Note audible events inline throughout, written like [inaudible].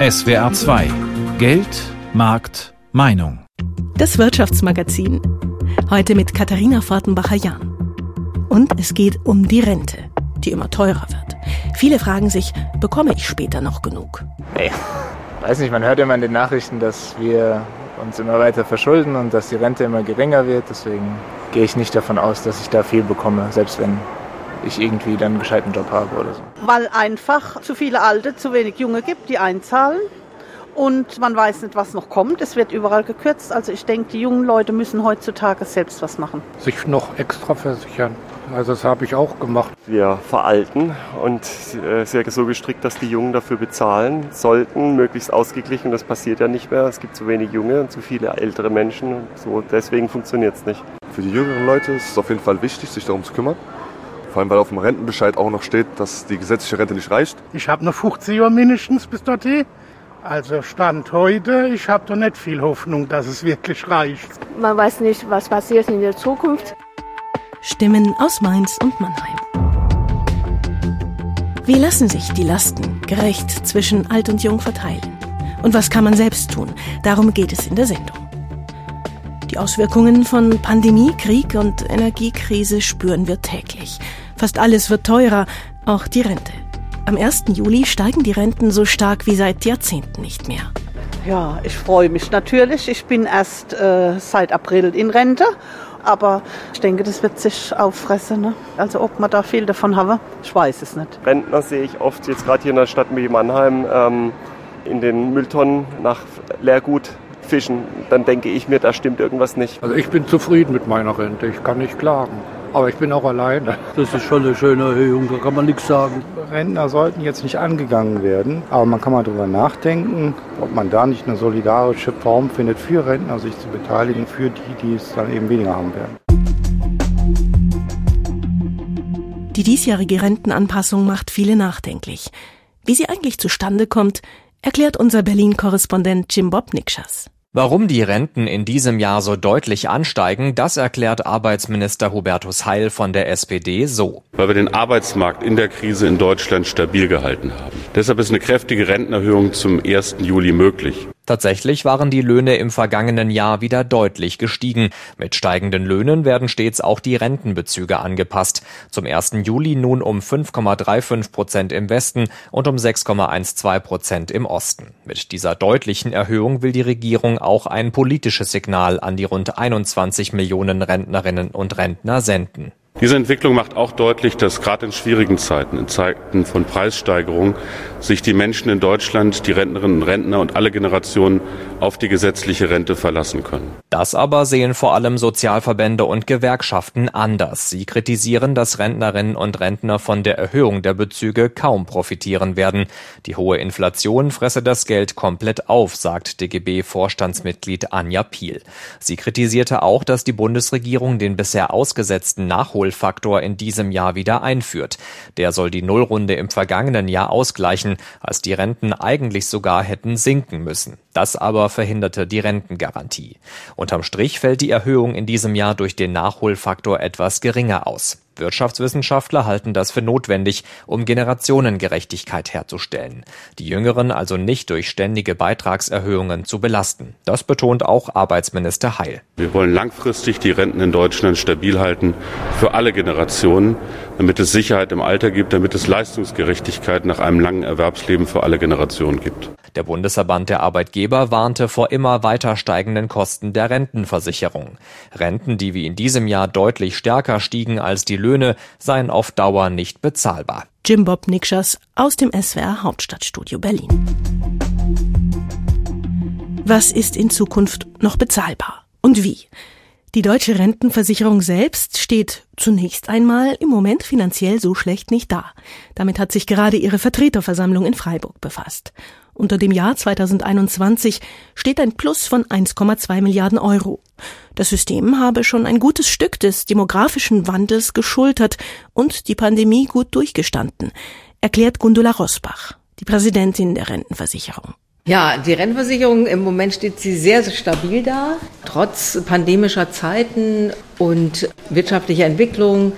SWR 2 Geld, Markt, Meinung. Das Wirtschaftsmagazin. Heute mit Katharina Fortenbacher-Jahn. Und es geht um die Rente, die immer teurer wird. Viele fragen sich, bekomme ich später noch genug? Ey, weiß nicht, man hört immer in den Nachrichten, dass wir uns immer weiter verschulden und dass die Rente immer geringer wird. Deswegen gehe ich nicht davon aus, dass ich da viel bekomme, selbst wenn ich irgendwie dann einen gescheiten Job habe oder so. Weil einfach zu viele Alte, zu wenig Junge gibt, die einzahlen. Und man weiß nicht, was noch kommt. Es wird überall gekürzt. Also ich denke, die jungen Leute müssen heutzutage selbst was machen. Sich noch extra versichern. Also das habe ich auch gemacht. Wir veralten und äh, sehr so gestrickt, dass die Jungen dafür bezahlen sollten, möglichst ausgeglichen. Das passiert ja nicht mehr. Es gibt zu wenig Junge und zu viele ältere Menschen. Und so deswegen funktioniert es nicht. Für die jüngeren Leute ist es auf jeden Fall wichtig, sich darum zu kümmern. Vor allem, weil auf dem Rentenbescheid auch noch steht, dass die gesetzliche Rente nicht reicht. Ich habe noch 50 Jahre mindestens bis dorthin. Also Stand heute, ich habe da nicht viel Hoffnung, dass es wirklich reicht. Man weiß nicht, was passiert in der Zukunft. Stimmen aus Mainz und Mannheim. Wie lassen sich die Lasten gerecht zwischen alt und jung verteilen? Und was kann man selbst tun? Darum geht es in der Sendung. Die Auswirkungen von Pandemie, Krieg und Energiekrise spüren wir täglich. Fast alles wird teurer, auch die Rente. Am 1. Juli steigen die Renten so stark wie seit Jahrzehnten nicht mehr. Ja, ich freue mich natürlich. Ich bin erst äh, seit April in Rente. Aber ich denke, das wird sich auffressen. Ne? Also ob man da viel davon haben, ich weiß es nicht. Rentner sehe ich oft jetzt gerade hier in der Stadt wie Mannheim ähm, in den Mülltonnen nach Leergut fischen. Dann denke ich mir, da stimmt irgendwas nicht. Also ich bin zufrieden mit meiner Rente. Ich kann nicht klagen. Aber ich bin auch alleine. Das ist schon eine schöne Erhöhung, da kann man nichts sagen. Rentner sollten jetzt nicht angegangen werden, aber man kann mal darüber nachdenken, ob man da nicht eine solidarische Form findet für Rentner, sich zu beteiligen, für die, die es dann eben weniger haben werden. Die diesjährige Rentenanpassung macht viele nachdenklich. Wie sie eigentlich zustande kommt, erklärt unser Berlin-Korrespondent Jim Bob Nikschas. Warum die Renten in diesem Jahr so deutlich ansteigen, das erklärt Arbeitsminister Hubertus Heil von der SPD so. Weil wir den Arbeitsmarkt in der Krise in Deutschland stabil gehalten haben. Deshalb ist eine kräftige Rentenerhöhung zum 1. Juli möglich. Tatsächlich waren die Löhne im vergangenen Jahr wieder deutlich gestiegen. Mit steigenden Löhnen werden stets auch die Rentenbezüge angepasst. Zum 1. Juli nun um 5,35 Prozent im Westen und um 6,12 Prozent im Osten. Mit dieser deutlichen Erhöhung will die Regierung auch ein politisches Signal an die rund 21 Millionen Rentnerinnen und Rentner senden. Diese Entwicklung macht auch deutlich, dass gerade in schwierigen Zeiten, in Zeiten von Preissteigerungen, sich die Menschen in Deutschland, die Rentnerinnen und Rentner und alle Generationen auf die gesetzliche Rente verlassen können. Das aber sehen vor allem Sozialverbände und Gewerkschaften anders. Sie kritisieren, dass Rentnerinnen und Rentner von der Erhöhung der Bezüge kaum profitieren werden. Die hohe Inflation fresse das Geld komplett auf, sagt DGB-Vorstandsmitglied Anja Piel. Sie kritisierte auch, dass die Bundesregierung den bisher ausgesetzten Nachhol Nachholfaktor in diesem Jahr wieder einführt. Der soll die Nullrunde im vergangenen Jahr ausgleichen, als die Renten eigentlich sogar hätten sinken müssen. Das aber verhinderte die Rentengarantie. Unterm Strich fällt die Erhöhung in diesem Jahr durch den Nachholfaktor etwas geringer aus. Wirtschaftswissenschaftler halten das für notwendig, um Generationengerechtigkeit herzustellen. Die Jüngeren also nicht durch ständige Beitragserhöhungen zu belasten. Das betont auch Arbeitsminister Heil. Wir wollen langfristig die Renten in Deutschland stabil halten für alle Generationen, damit es Sicherheit im Alter gibt, damit es Leistungsgerechtigkeit nach einem langen Erwerbsleben für alle Generationen gibt. Der Bundesverband der Arbeitgeber warnte vor immer weiter steigenden Kosten der Rentenversicherung. Renten, die wie in diesem Jahr deutlich stärker stiegen als die Löhne, seien auf Dauer nicht bezahlbar. Jim Bob Nikschas aus dem SWR Hauptstadtstudio Berlin. Was ist in Zukunft noch bezahlbar? Und wie? Die deutsche Rentenversicherung selbst steht zunächst einmal im Moment finanziell so schlecht nicht da. Damit hat sich gerade ihre Vertreterversammlung in Freiburg befasst. Unter dem Jahr 2021 steht ein Plus von 1,2 Milliarden Euro. Das System habe schon ein gutes Stück des demografischen Wandels geschultert und die Pandemie gut durchgestanden, erklärt Gundula Rosbach, die Präsidentin der Rentenversicherung. Ja, die Rentenversicherung im Moment steht sie sehr, sehr stabil da. Trotz pandemischer Zeiten und wirtschaftlicher Entwicklung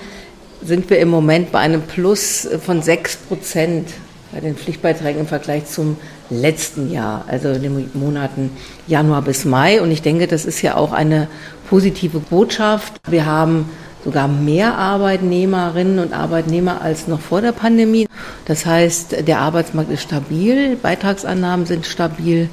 sind wir im Moment bei einem Plus von sechs Prozent bei den Pflichtbeiträgen im Vergleich zum letzten Jahr, also in den Monaten Januar bis Mai. Und ich denke, das ist ja auch eine positive Botschaft. Wir haben sogar mehr Arbeitnehmerinnen und Arbeitnehmer als noch vor der Pandemie. Das heißt, der Arbeitsmarkt ist stabil, Beitragsannahmen sind stabil.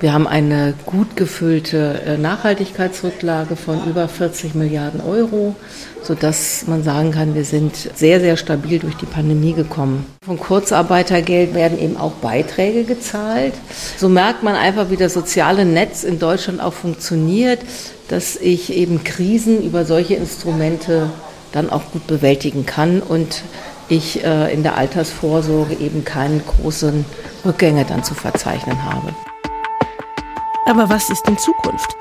Wir haben eine gut gefüllte äh, Nachhaltigkeitsrücklage von über 40 Milliarden Euro, sodass man sagen kann, wir sind sehr, sehr stabil durch die Pandemie gekommen. Von Kurzarbeitergeld werden eben auch Beiträge gezahlt. So merkt man einfach, wie das soziale Netz in Deutschland auch funktioniert, dass ich eben Krisen über solche Instrumente dann auch gut bewältigen kann und ich äh, in der Altersvorsorge eben keine großen Rückgänge dann zu verzeichnen habe. Aber was ist in Zukunft?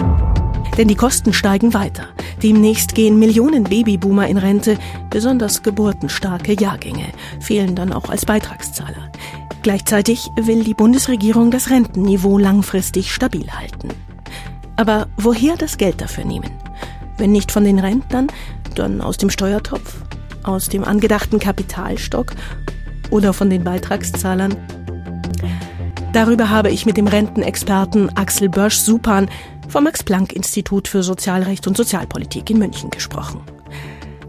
Denn die Kosten steigen weiter. Demnächst gehen Millionen Babyboomer in Rente, besonders geburtenstarke Jahrgänge fehlen dann auch als Beitragszahler. Gleichzeitig will die Bundesregierung das Rentenniveau langfristig stabil halten. Aber woher das Geld dafür nehmen? Wenn nicht von den Rentnern, dann aus dem Steuertopf, aus dem angedachten Kapitalstock oder von den Beitragszahlern? Darüber habe ich mit dem Rentenexperten Axel Börsch-Supan vom Max-Planck-Institut für Sozialrecht und Sozialpolitik in München gesprochen.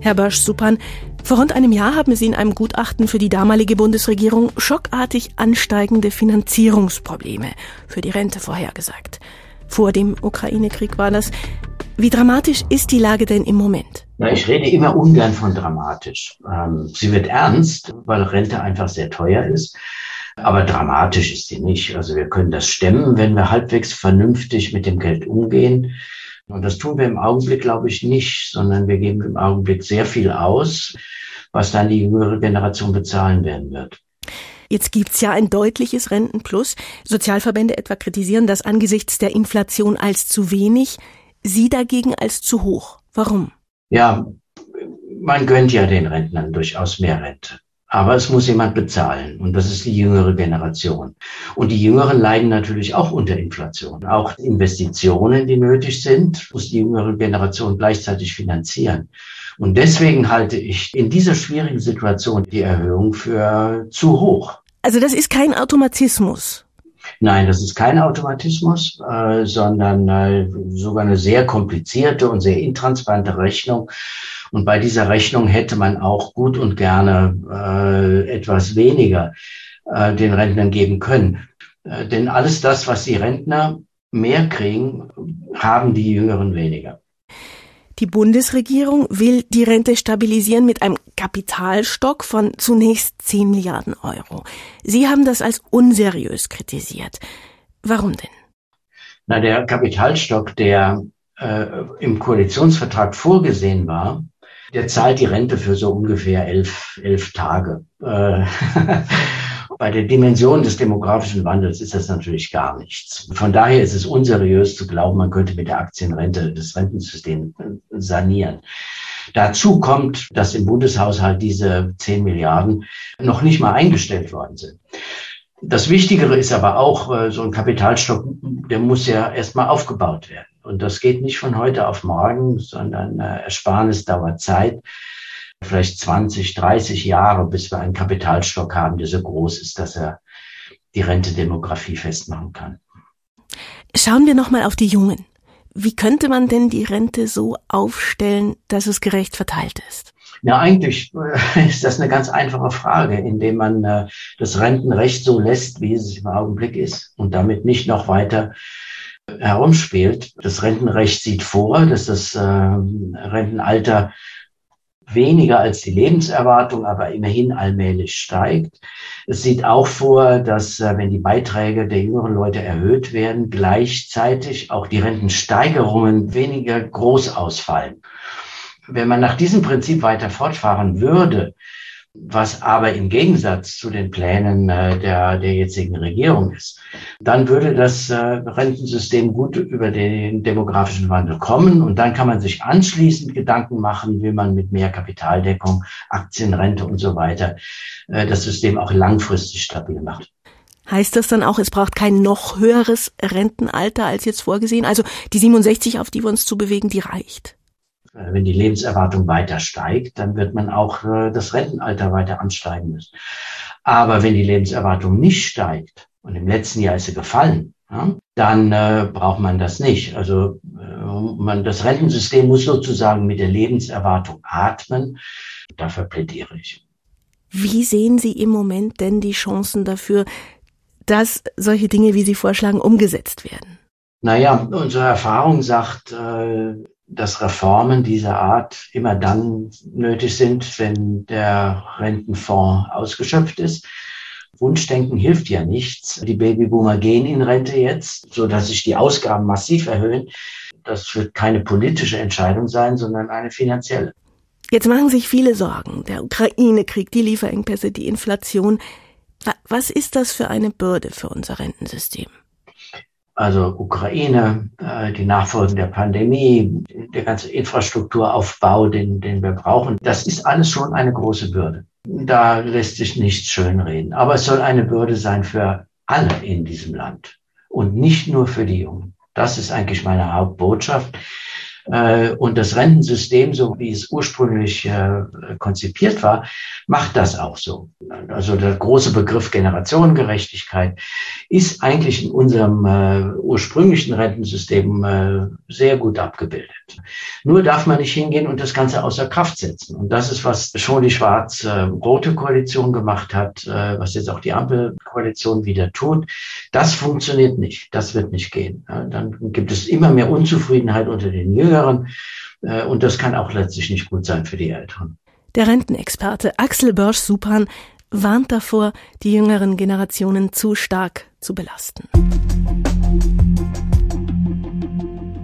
Herr Börsch-Supan, vor rund einem Jahr haben Sie in einem Gutachten für die damalige Bundesregierung schockartig ansteigende Finanzierungsprobleme für die Rente vorhergesagt. Vor dem Ukraine-Krieg war das. Wie dramatisch ist die Lage denn im Moment? Na, ich rede immer ungern von dramatisch. Ähm, sie wird ernst, weil Rente einfach sehr teuer ist. Aber dramatisch ist sie nicht. Also wir können das stemmen, wenn wir halbwegs vernünftig mit dem Geld umgehen. Und das tun wir im Augenblick, glaube ich, nicht, sondern wir geben im Augenblick sehr viel aus, was dann die jüngere Generation bezahlen werden wird. Jetzt gibt's ja ein deutliches Rentenplus. Sozialverbände etwa kritisieren das angesichts der Inflation als zu wenig, Sie dagegen als zu hoch. Warum? Ja, man gönnt ja den Rentnern durchaus mehr Rente. Aber es muss jemand bezahlen und das ist die jüngere Generation. Und die Jüngeren leiden natürlich auch unter Inflation. Auch Investitionen, die nötig sind, muss die jüngere Generation gleichzeitig finanzieren. Und deswegen halte ich in dieser schwierigen Situation die Erhöhung für zu hoch. Also das ist kein Automatismus. Nein, das ist kein Automatismus, äh, sondern äh, sogar eine sehr komplizierte und sehr intransparente Rechnung, und bei dieser Rechnung hätte man auch gut und gerne äh, etwas weniger äh, den Rentnern geben können. Äh, denn alles das, was die Rentner mehr kriegen, haben die Jüngeren weniger. Die Bundesregierung will die Rente stabilisieren mit einem Kapitalstock von zunächst 10 Milliarden Euro. Sie haben das als unseriös kritisiert. Warum denn? Na, der Kapitalstock, der äh, im Koalitionsvertrag vorgesehen war, der zahlt die Rente für so ungefähr elf, elf Tage. Äh, [laughs] bei der Dimension des demografischen Wandels ist das natürlich gar nichts. Von daher ist es unseriös zu glauben, man könnte mit der Aktienrente das Rentensystem äh, sanieren. Dazu kommt, dass im Bundeshaushalt diese 10 Milliarden noch nicht mal eingestellt worden sind. Das Wichtigere ist aber auch, äh, so ein Kapitalstock, der muss ja erstmal aufgebaut werden. Und das geht nicht von heute auf morgen, sondern äh, Ersparnis dauert Zeit. Vielleicht 20, 30 Jahre, bis wir einen Kapitalstock haben, der so groß ist, dass er die Rentedemografie festmachen kann. Schauen wir nochmal auf die Jungen. Wie könnte man denn die Rente so aufstellen, dass es gerecht verteilt ist? Ja, eigentlich äh, [laughs] ist das eine ganz einfache Frage, indem man äh, das Rentenrecht so lässt, wie es im Augenblick ist und damit nicht noch weiter herumspielt. Das Rentenrecht sieht vor, dass das äh, Rentenalter weniger als die Lebenserwartung, aber immerhin allmählich steigt. Es sieht auch vor, dass äh, wenn die Beiträge der jüngeren Leute erhöht werden, gleichzeitig auch die Rentensteigerungen weniger groß ausfallen. Wenn man nach diesem Prinzip weiter fortfahren würde, was aber im Gegensatz zu den Plänen äh, der, der jetzigen Regierung ist, dann würde das äh, Rentensystem gut über den demografischen Wandel kommen und dann kann man sich anschließend Gedanken machen, wie man mit mehr Kapitaldeckung, Aktienrente und so weiter äh, das System auch langfristig stabil macht. Heißt das dann auch, es braucht kein noch höheres Rentenalter als jetzt vorgesehen? Also die 67, auf die wir uns zu bewegen, die reicht? Äh, wenn die Lebenserwartung weiter steigt, dann wird man auch äh, das Rentenalter weiter ansteigen müssen. Aber wenn die Lebenserwartung nicht steigt, und im letzten Jahr ist sie gefallen, ja, dann äh, braucht man das nicht. Also äh, man, das Rentensystem muss sozusagen mit der Lebenserwartung atmen. Dafür plädiere ich. Wie sehen Sie im Moment denn die Chancen dafür, dass solche Dinge, wie Sie vorschlagen, umgesetzt werden? Naja, unsere Erfahrung sagt, äh, dass Reformen dieser Art immer dann nötig sind, wenn der Rentenfonds ausgeschöpft ist. Wunschdenken hilft ja nichts. Die Babyboomer gehen in Rente jetzt, so dass sich die Ausgaben massiv erhöhen. Das wird keine politische Entscheidung sein, sondern eine finanzielle. Jetzt machen sich viele Sorgen. Der Ukraine-Krieg, die Lieferengpässe, die Inflation. Was ist das für eine Bürde für unser Rentensystem? Also Ukraine, äh, die Nachfolgen der Pandemie, der ganze Infrastrukturaufbau, den, den wir brauchen, das ist alles schon eine große Bürde. Da lässt sich nichts schönreden. Aber es soll eine Bürde sein für alle in diesem Land und nicht nur für die Jungen. Das ist eigentlich meine Hauptbotschaft. Äh, und das Rentensystem, so wie es ursprünglich äh, konzipiert war, macht das auch so. Also der große Begriff Generationengerechtigkeit ist eigentlich in unserem äh, ursprünglichen Rentensystem sehr gut abgebildet. Nur darf man nicht hingehen und das Ganze außer Kraft setzen. Und das ist, was schon die schwarz-rote Koalition gemacht hat, was jetzt auch die Ampelkoalition wieder tut. Das funktioniert nicht. Das wird nicht gehen. Dann gibt es immer mehr Unzufriedenheit unter den Jüngeren Jüngeren. Äh, und das kann auch letztlich nicht gut sein für die Älteren. Der Rentenexperte Axel Börsch-Supan warnt davor, die jüngeren Generationen zu stark zu belasten.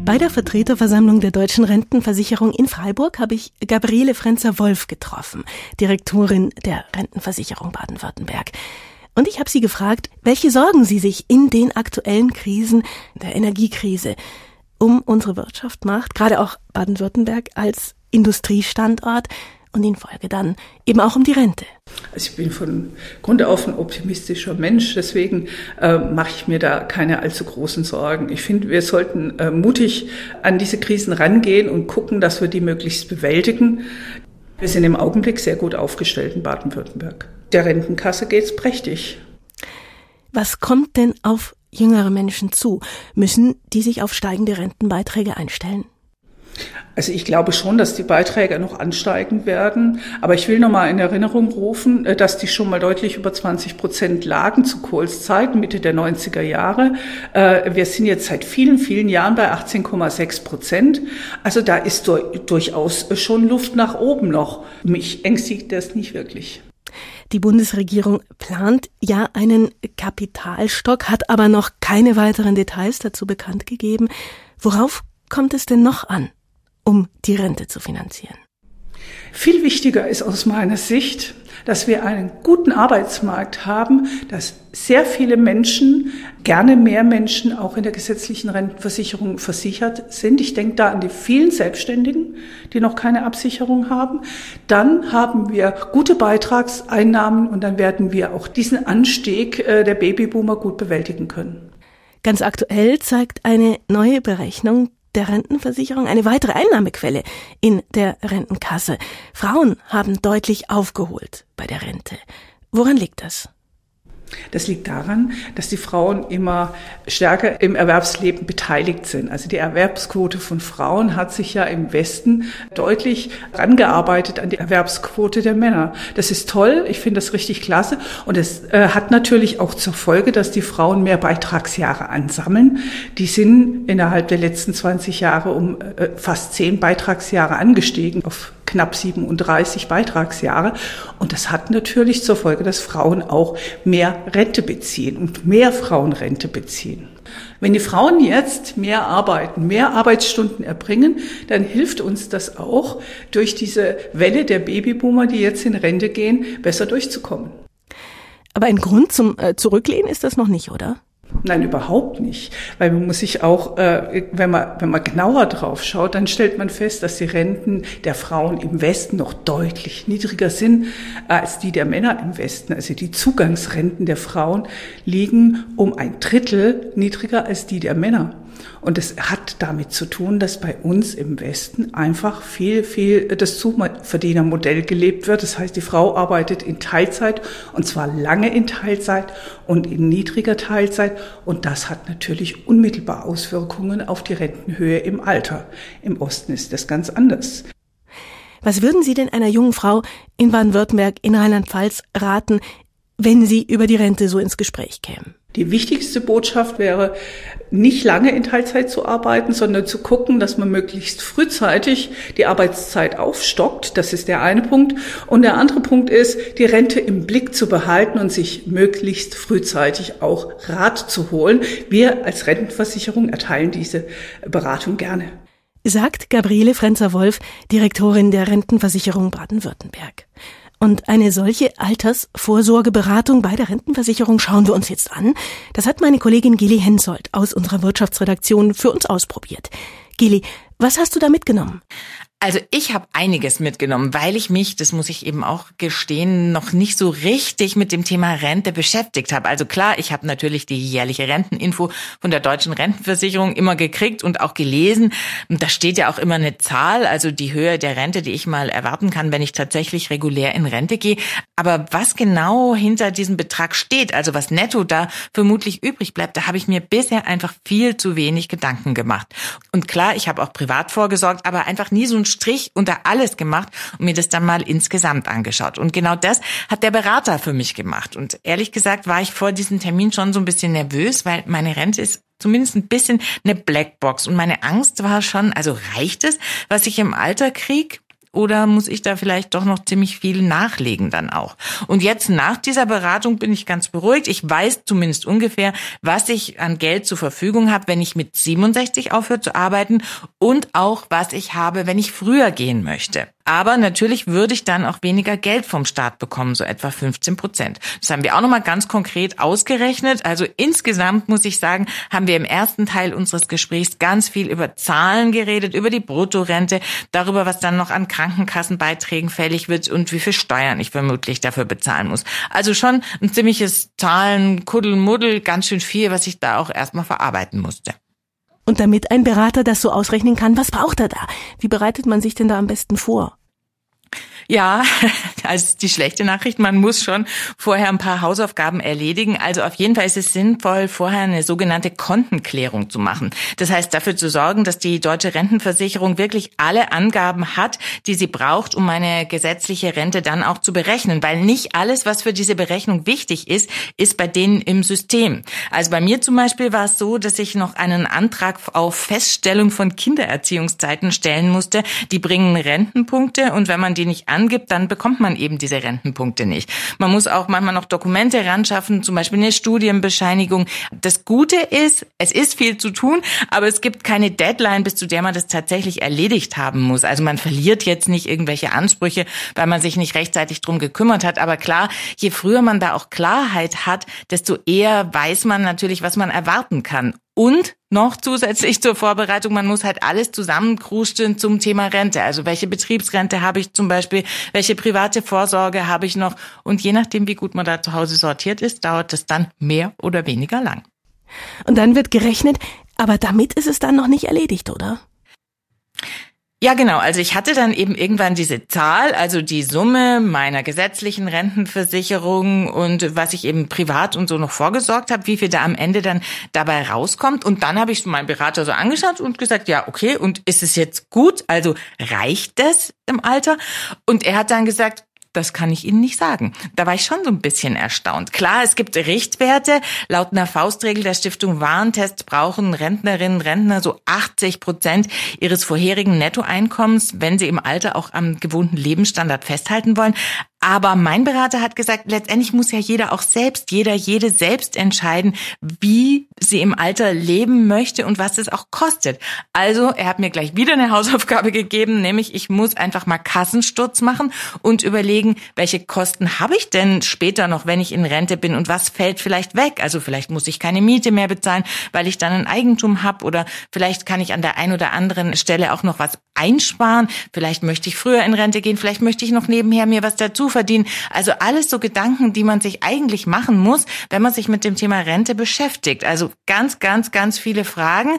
Bei der Vertreterversammlung der Deutschen Rentenversicherung in Freiburg habe ich Gabriele Frenzer-Wolf getroffen, Direktorin der Rentenversicherung Baden-Württemberg. Und ich habe sie gefragt, welche Sorgen sie sich in den aktuellen Krisen, der Energiekrise, um unsere Wirtschaft macht, gerade auch Baden-Württemberg als Industriestandort und in Folge dann eben auch um die Rente. Also ich bin von Grund auf ein optimistischer Mensch, deswegen äh, mache ich mir da keine allzu großen Sorgen. Ich finde, wir sollten äh, mutig an diese Krisen rangehen und gucken, dass wir die möglichst bewältigen. Wir sind im Augenblick sehr gut aufgestellt in Baden-Württemberg. Der Rentenkasse geht's prächtig. Was kommt denn auf jüngere Menschen zu? Müssen die sich auf steigende Rentenbeiträge einstellen? Also ich glaube schon, dass die Beiträge noch ansteigen werden. Aber ich will noch mal in Erinnerung rufen, äh, dass die schon mal deutlich über 20 Prozent lagen zu Kohls Zeiten, Mitte der 90er Jahre. Äh, wir sind jetzt seit vielen, vielen Jahren bei 18,6 Prozent. Also da ist durchaus schon Luft nach oben noch. Mich ängstigt das nicht wirklich. Die Bundesregierung plant ja einen Kapitalstock, hat aber noch keine weiteren Details dazu bekannt gegeben. Worauf kommt es denn noch an, um die Rente zu finanzieren? Viel wichtiger ist aus meiner Sicht, dass wir einen guten Arbeitsmarkt haben, dass sehr viele Menschen, gerne mehr Menschen auch in der gesetzlichen Rentenversicherung versichert sind. Ich denke da an die vielen Selbstständigen, die noch keine Absicherung haben. Dann haben wir gute Beitragseinnahmen und dann werden wir auch diesen Anstieg äh, der Babyboomer gut bewältigen können. Ganz aktuell zeigt eine neue Berechnung der Rentenversicherung eine weitere Einnahmequelle in der Rentenkasse. Frauen haben deutlich aufgeholt bei der Rente. Woran liegt das? Das liegt daran, dass die Frauen immer stärker im Erwerbsleben beteiligt sind. Also die Erwerbsquote von Frauen hat sich ja im Westen deutlich rangearbeitet an die Erwerbsquote der Männer. Das ist toll, ich finde das richtig klasse und es äh, hat natürlich auch zur Folge, dass die Frauen mehr Beitragsjahre ansammeln. Die sind innerhalb der letzten 20 Jahre um äh, fast zehn Beitragsjahre angestiegen auf knapp 37 Beitragsjahre. Und das hat natürlich zur Folge, dass Frauen auch mehr Rente beziehen und mehr Frauenrente beziehen. Wenn die Frauen jetzt mehr arbeiten, mehr Arbeitsstunden erbringen, dann hilft uns das auch, durch diese Welle der Babyboomer, die jetzt in Rente gehen, besser durchzukommen. Aber ein Grund zum äh, Zurücklehnen ist das noch nicht, oder? Nein, überhaupt nicht. Weil man muss sich auch, äh, wenn man, wenn man genauer drauf schaut, dann stellt man fest, dass die Renten der Frauen im Westen noch deutlich niedriger sind als die der Männer im Westen. Also die Zugangsrenten der Frauen liegen um ein Drittel niedriger als die der Männer. Und es hat damit zu tun, dass bei uns im Westen einfach viel, viel das Zuverdienermodell gelebt wird. Das heißt, die Frau arbeitet in Teilzeit und zwar lange in Teilzeit und in niedriger Teilzeit. Und das hat natürlich unmittelbar Auswirkungen auf die Rentenhöhe im Alter. Im Osten ist das ganz anders. Was würden Sie denn einer jungen Frau in Baden-Württemberg, in Rheinland-Pfalz raten, wenn Sie über die Rente so ins Gespräch kämen? Die wichtigste Botschaft wäre, nicht lange in Teilzeit zu arbeiten, sondern zu gucken, dass man möglichst frühzeitig die Arbeitszeit aufstockt. Das ist der eine Punkt. Und der andere Punkt ist, die Rente im Blick zu behalten und sich möglichst frühzeitig auch Rat zu holen. Wir als Rentenversicherung erteilen diese Beratung gerne. Sagt Gabriele Frenzer-Wolf, Direktorin der Rentenversicherung Baden-Württemberg. Und eine solche Altersvorsorgeberatung bei der Rentenversicherung schauen wir uns jetzt an. Das hat meine Kollegin Gili Hensoldt aus unserer Wirtschaftsredaktion für uns ausprobiert. Gili, was hast du da mitgenommen? Also ich habe einiges mitgenommen, weil ich mich, das muss ich eben auch gestehen, noch nicht so richtig mit dem Thema Rente beschäftigt habe. Also klar, ich habe natürlich die jährliche Renteninfo von der deutschen Rentenversicherung immer gekriegt und auch gelesen. Da steht ja auch immer eine Zahl, also die Höhe der Rente, die ich mal erwarten kann, wenn ich tatsächlich regulär in Rente gehe. Aber was genau hinter diesem Betrag steht, also was netto da vermutlich übrig bleibt, da habe ich mir bisher einfach viel zu wenig Gedanken gemacht. Und klar, ich habe auch privat vorgesorgt, aber einfach nie so ein Strich unter alles gemacht und mir das dann mal insgesamt angeschaut. Und genau das hat der Berater für mich gemacht. Und ehrlich gesagt war ich vor diesem Termin schon so ein bisschen nervös, weil meine Rente ist zumindest ein bisschen eine Blackbox. Und meine Angst war schon, also reicht es, was ich im Alter krieg? Oder muss ich da vielleicht doch noch ziemlich viel nachlegen dann auch? Und jetzt nach dieser Beratung bin ich ganz beruhigt. Ich weiß zumindest ungefähr, was ich an Geld zur Verfügung habe, wenn ich mit 67 aufhöre zu arbeiten und auch was ich habe, wenn ich früher gehen möchte. Aber natürlich würde ich dann auch weniger Geld vom Staat bekommen, so etwa 15 Prozent. Das haben wir auch nochmal ganz konkret ausgerechnet. Also insgesamt muss ich sagen, haben wir im ersten Teil unseres Gesprächs ganz viel über Zahlen geredet, über die Bruttorente, darüber, was dann noch an Krankenkassenbeiträgen fällig wird und wie viel Steuern ich vermutlich dafür bezahlen muss. Also schon ein ziemliches Zahlen, ganz schön viel, was ich da auch erstmal verarbeiten musste. Und damit ein Berater das so ausrechnen kann, was braucht er da? Wie bereitet man sich denn da am besten vor? Ja, [laughs] also die schlechte Nachricht, man muss schon vorher ein paar Hausaufgaben erledigen. Also auf jeden Fall ist es sinnvoll, vorher eine sogenannte Kontenklärung zu machen. Das heißt, dafür zu sorgen, dass die deutsche Rentenversicherung wirklich alle Angaben hat, die sie braucht, um eine gesetzliche Rente dann auch zu berechnen. Weil nicht alles, was für diese Berechnung wichtig ist, ist bei denen im System. Also bei mir zum Beispiel war es so, dass ich noch einen Antrag auf Feststellung von Kindererziehungszeiten stellen musste. Die bringen Rentenpunkte und wenn man die nicht angibt, dann bekommt man eben diese Rentenpunkte nicht. Man muss auch manchmal noch Dokumente ran schaffen, zum Beispiel eine Studienbescheinigung. Das Gute ist, es ist viel zu tun, aber es gibt keine Deadline, bis zu der man das tatsächlich erledigt haben muss. Also man verliert jetzt nicht irgendwelche Ansprüche, weil man sich nicht rechtzeitig drum gekümmert hat. Aber klar, je früher man da auch Klarheit hat, desto eher weiß man natürlich, was man erwarten kann. Und noch zusätzlich zur Vorbereitung, man muss halt alles zusammenkrusteln zum Thema Rente. Also welche Betriebsrente habe ich zum Beispiel, welche private Vorsorge habe ich noch. Und je nachdem, wie gut man da zu Hause sortiert ist, dauert es dann mehr oder weniger lang. Und dann wird gerechnet, aber damit ist es dann noch nicht erledigt, oder? Ja, genau. Also ich hatte dann eben irgendwann diese Zahl, also die Summe meiner gesetzlichen Rentenversicherung und was ich eben privat und so noch vorgesorgt habe, wie viel da am Ende dann dabei rauskommt. Und dann habe ich meinen Berater so angeschaut und gesagt, ja, okay, und ist es jetzt gut? Also reicht das im Alter? Und er hat dann gesagt, das kann ich Ihnen nicht sagen. Da war ich schon so ein bisschen erstaunt. Klar, es gibt Richtwerte. Laut einer Faustregel der Stiftung Warentest brauchen Rentnerinnen und Rentner so 80 Prozent ihres vorherigen Nettoeinkommens, wenn sie im Alter auch am gewohnten Lebensstandard festhalten wollen. Aber mein Berater hat gesagt, letztendlich muss ja jeder auch selbst, jeder, jede selbst entscheiden, wie sie im Alter leben möchte und was es auch kostet. Also er hat mir gleich wieder eine Hausaufgabe [laughs] gegeben, nämlich ich muss einfach mal Kassensturz machen und überlegen, welche Kosten habe ich denn später noch, wenn ich in Rente bin und was fällt vielleicht weg. Also vielleicht muss ich keine Miete mehr bezahlen, weil ich dann ein Eigentum habe oder vielleicht kann ich an der einen oder anderen Stelle auch noch was einsparen. Vielleicht möchte ich früher in Rente gehen, vielleicht möchte ich noch nebenher mir was dazu verdienen. Also alles so Gedanken, die man sich eigentlich machen muss, wenn man sich mit dem Thema Rente beschäftigt. Also ganz, ganz, ganz viele Fragen.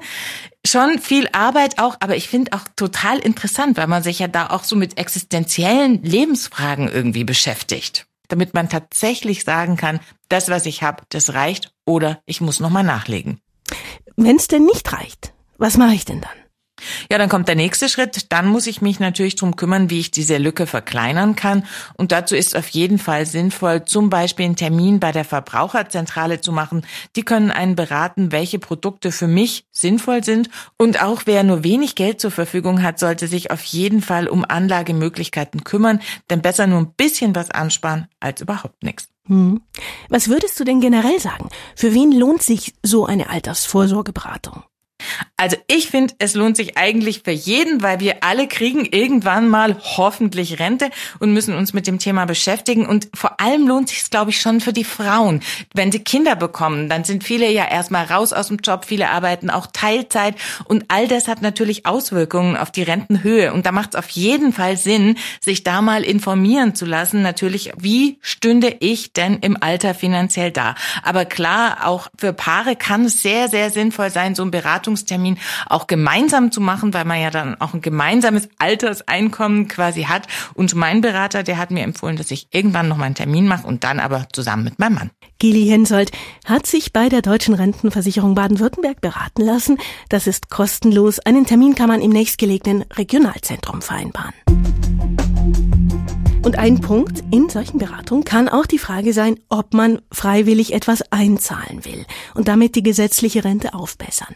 Schon viel Arbeit auch, aber ich finde auch total interessant, weil man sich ja da auch so mit existenziellen Lebensfragen irgendwie beschäftigt. Damit man tatsächlich sagen kann, das, was ich habe, das reicht oder ich muss nochmal nachlegen. Wenn es denn nicht reicht, was mache ich denn dann? Ja, dann kommt der nächste Schritt. Dann muss ich mich natürlich drum kümmern, wie ich diese Lücke verkleinern kann. Und dazu ist auf jeden Fall sinnvoll, zum Beispiel einen Termin bei der Verbraucherzentrale zu machen. Die können einen beraten, welche Produkte für mich sinnvoll sind. Und auch wer nur wenig Geld zur Verfügung hat, sollte sich auf jeden Fall um Anlagemöglichkeiten kümmern. Denn besser nur ein bisschen was ansparen als überhaupt nichts. Hm. Was würdest du denn generell sagen? Für wen lohnt sich so eine Altersvorsorgeberatung? Also ich finde, es lohnt sich eigentlich für jeden, weil wir alle kriegen irgendwann mal hoffentlich Rente und müssen uns mit dem Thema beschäftigen. Und vor allem lohnt sich es, glaube ich, schon für die Frauen. Wenn sie Kinder bekommen, dann sind viele ja erstmal raus aus dem Job, viele arbeiten auch Teilzeit und all das hat natürlich Auswirkungen auf die Rentenhöhe. Und da macht es auf jeden Fall Sinn, sich da mal informieren zu lassen. Natürlich, wie stünde ich denn im Alter finanziell da? Aber klar, auch für Paare kann es sehr, sehr sinnvoll sein, so ein Beratungstermin Termin auch gemeinsam zu machen, weil man ja dann auch ein gemeinsames Alterseinkommen quasi hat. Und mein Berater, der hat mir empfohlen, dass ich irgendwann noch mal einen Termin mache und dann aber zusammen mit meinem Mann. Gili Hensoldt hat sich bei der Deutschen Rentenversicherung Baden-Württemberg beraten lassen. Das ist kostenlos. Einen Termin kann man im nächstgelegenen Regionalzentrum vereinbaren. Und ein Punkt in solchen Beratungen kann auch die Frage sein, ob man freiwillig etwas einzahlen will und damit die gesetzliche Rente aufbessern.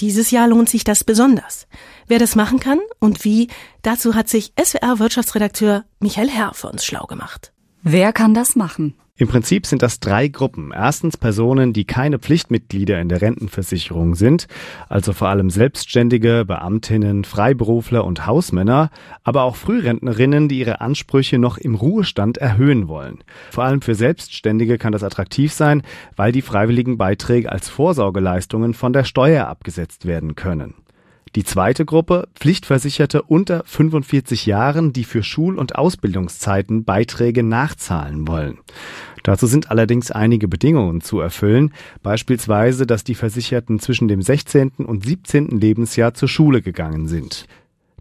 Dieses Jahr lohnt sich das besonders. Wer das machen kann und wie, dazu hat sich SWR Wirtschaftsredakteur Michael Herr für uns schlau gemacht. Wer kann das machen? Im Prinzip sind das drei Gruppen. Erstens Personen, die keine Pflichtmitglieder in der Rentenversicherung sind, also vor allem Selbstständige, Beamtinnen, Freiberufler und Hausmänner, aber auch Frührentnerinnen, die ihre Ansprüche noch im Ruhestand erhöhen wollen. Vor allem für Selbstständige kann das attraktiv sein, weil die freiwilligen Beiträge als Vorsorgeleistungen von der Steuer abgesetzt werden können. Die zweite Gruppe, Pflichtversicherte unter 45 Jahren, die für Schul- und Ausbildungszeiten Beiträge nachzahlen wollen. Dazu sind allerdings einige Bedingungen zu erfüllen, beispielsweise, dass die Versicherten zwischen dem 16. und 17. Lebensjahr zur Schule gegangen sind.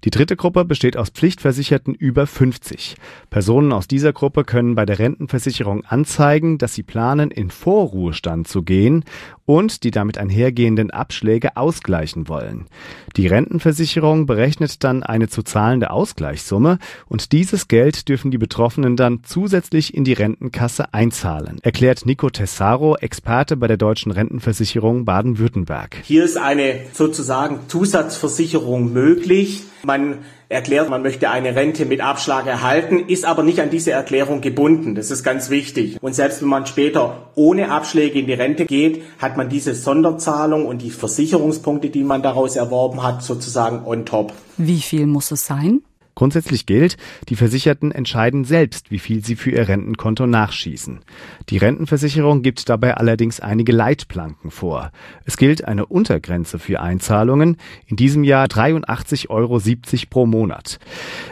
Die dritte Gruppe besteht aus Pflichtversicherten über 50. Personen aus dieser Gruppe können bei der Rentenversicherung anzeigen, dass sie planen, in Vorruhestand zu gehen und die damit einhergehenden Abschläge ausgleichen wollen. Die Rentenversicherung berechnet dann eine zu zahlende Ausgleichssumme und dieses Geld dürfen die Betroffenen dann zusätzlich in die Rentenkasse einzahlen, erklärt Nico Tessaro, Experte bei der Deutschen Rentenversicherung Baden-Württemberg. Hier ist eine sozusagen Zusatzversicherung möglich. Man erklärt, man möchte eine Rente mit Abschlag erhalten, ist aber nicht an diese Erklärung gebunden. Das ist ganz wichtig. Und selbst wenn man später ohne Abschläge in die Rente geht, hat man diese Sonderzahlung und die Versicherungspunkte, die man daraus erworben hat, sozusagen on top. Wie viel muss es sein? Grundsätzlich gilt, die Versicherten entscheiden selbst, wie viel sie für ihr Rentenkonto nachschießen. Die Rentenversicherung gibt dabei allerdings einige Leitplanken vor. Es gilt eine Untergrenze für Einzahlungen, in diesem Jahr 83,70 Euro pro Monat.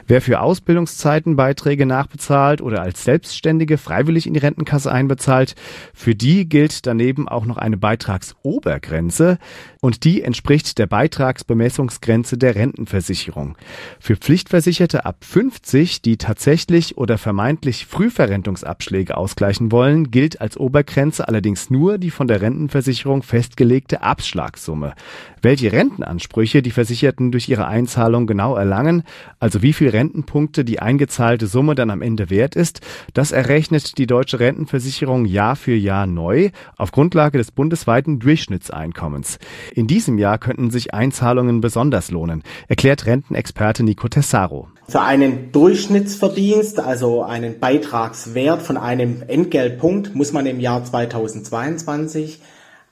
Wer für Ausbildungszeiten Beiträge nachbezahlt oder als Selbstständige freiwillig in die Rentenkasse einbezahlt, für die gilt daneben auch noch eine Beitragsobergrenze und die entspricht der Beitragsbemessungsgrenze der Rentenversicherung. Für Pflichtversicherungen Versicherte ab 50, die tatsächlich oder vermeintlich Frühverrentungsabschläge ausgleichen wollen, gilt als Obergrenze allerdings nur die von der Rentenversicherung festgelegte Abschlagssumme. Welche Rentenansprüche die Versicherten durch ihre Einzahlung genau erlangen, also wie viel Rentenpunkte die eingezahlte Summe dann am Ende wert ist, das errechnet die deutsche Rentenversicherung Jahr für Jahr neu auf Grundlage des bundesweiten Durchschnittseinkommens. In diesem Jahr könnten sich Einzahlungen besonders lohnen, erklärt Rentenexperte Nico Tessaro. Für einen Durchschnittsverdienst, also einen Beitragswert von einem Entgeltpunkt, muss man im Jahr 2022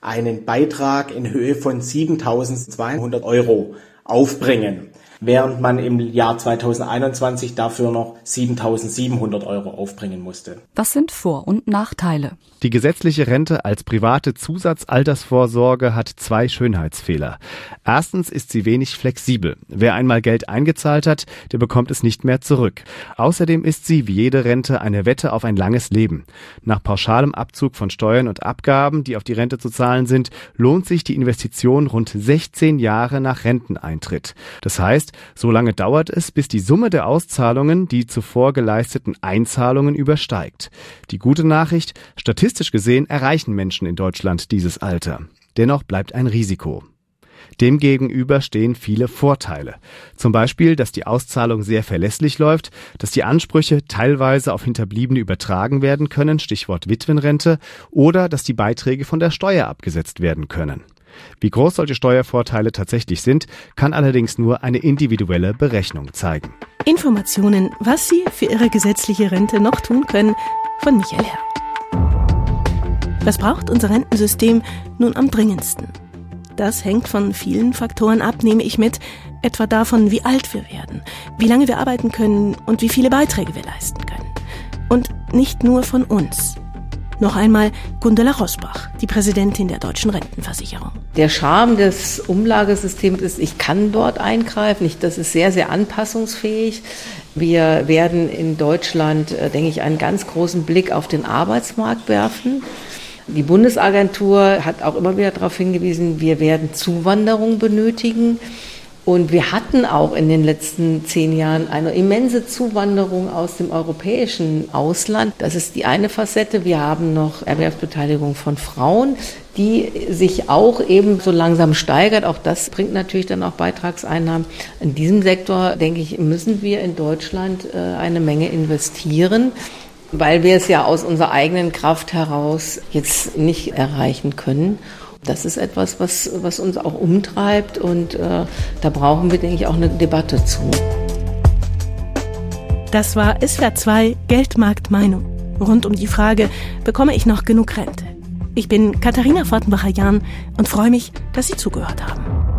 einen Beitrag in Höhe von 7.200 Euro aufbringen während man im Jahr 2021 dafür noch 7.700 Euro aufbringen musste. Was sind Vor- und Nachteile? Die gesetzliche Rente als private Zusatzaltersvorsorge hat zwei Schönheitsfehler. Erstens ist sie wenig flexibel. Wer einmal Geld eingezahlt hat, der bekommt es nicht mehr zurück. Außerdem ist sie, wie jede Rente, eine Wette auf ein langes Leben. Nach pauschalem Abzug von Steuern und Abgaben, die auf die Rente zu zahlen sind, lohnt sich die Investition rund 16 Jahre nach Renteneintritt. Das heißt, so lange dauert es, bis die Summe der Auszahlungen die zuvor geleisteten Einzahlungen übersteigt. Die gute Nachricht, statistisch Statistisch gesehen erreichen Menschen in Deutschland dieses Alter. Dennoch bleibt ein Risiko. Demgegenüber stehen viele Vorteile. Zum Beispiel, dass die Auszahlung sehr verlässlich läuft, dass die Ansprüche teilweise auf Hinterbliebene übertragen werden können, Stichwort Witwenrente, oder dass die Beiträge von der Steuer abgesetzt werden können. Wie groß solche Steuervorteile tatsächlich sind, kann allerdings nur eine individuelle Berechnung zeigen. Informationen, was Sie für Ihre gesetzliche Rente noch tun können, von Michael Herr. Was braucht unser Rentensystem nun am dringendsten? Das hängt von vielen Faktoren ab, nehme ich mit, etwa davon, wie alt wir werden, wie lange wir arbeiten können und wie viele Beiträge wir leisten können. Und nicht nur von uns. Noch einmal Gundela Rosbach, die Präsidentin der Deutschen Rentenversicherung. Der Charme des Umlagesystems ist, ich kann dort eingreifen. das ist sehr, sehr anpassungsfähig. Wir werden in Deutschland, äh, denke ich, einen ganz großen Blick auf den Arbeitsmarkt werfen. Die Bundesagentur hat auch immer wieder darauf hingewiesen, wir werden Zuwanderung benötigen. Und wir hatten auch in den letzten zehn Jahren eine immense Zuwanderung aus dem europäischen Ausland. Das ist die eine Facette. Wir haben noch Erwerbsbeteiligung von Frauen, die sich auch eben so langsam steigert. Auch das bringt natürlich dann auch Beitragseinnahmen. In diesem Sektor, denke ich, müssen wir in Deutschland äh, eine Menge investieren weil wir es ja aus unserer eigenen Kraft heraus jetzt nicht erreichen können. Das ist etwas, was, was uns auch umtreibt und äh, da brauchen wir, denke ich, auch eine Debatte zu. Das war SWR 2 Geldmarkt Meinung rund um die Frage, bekomme ich noch genug Rente? Ich bin Katharina Fortenbacher-Jahn und freue mich, dass Sie zugehört haben.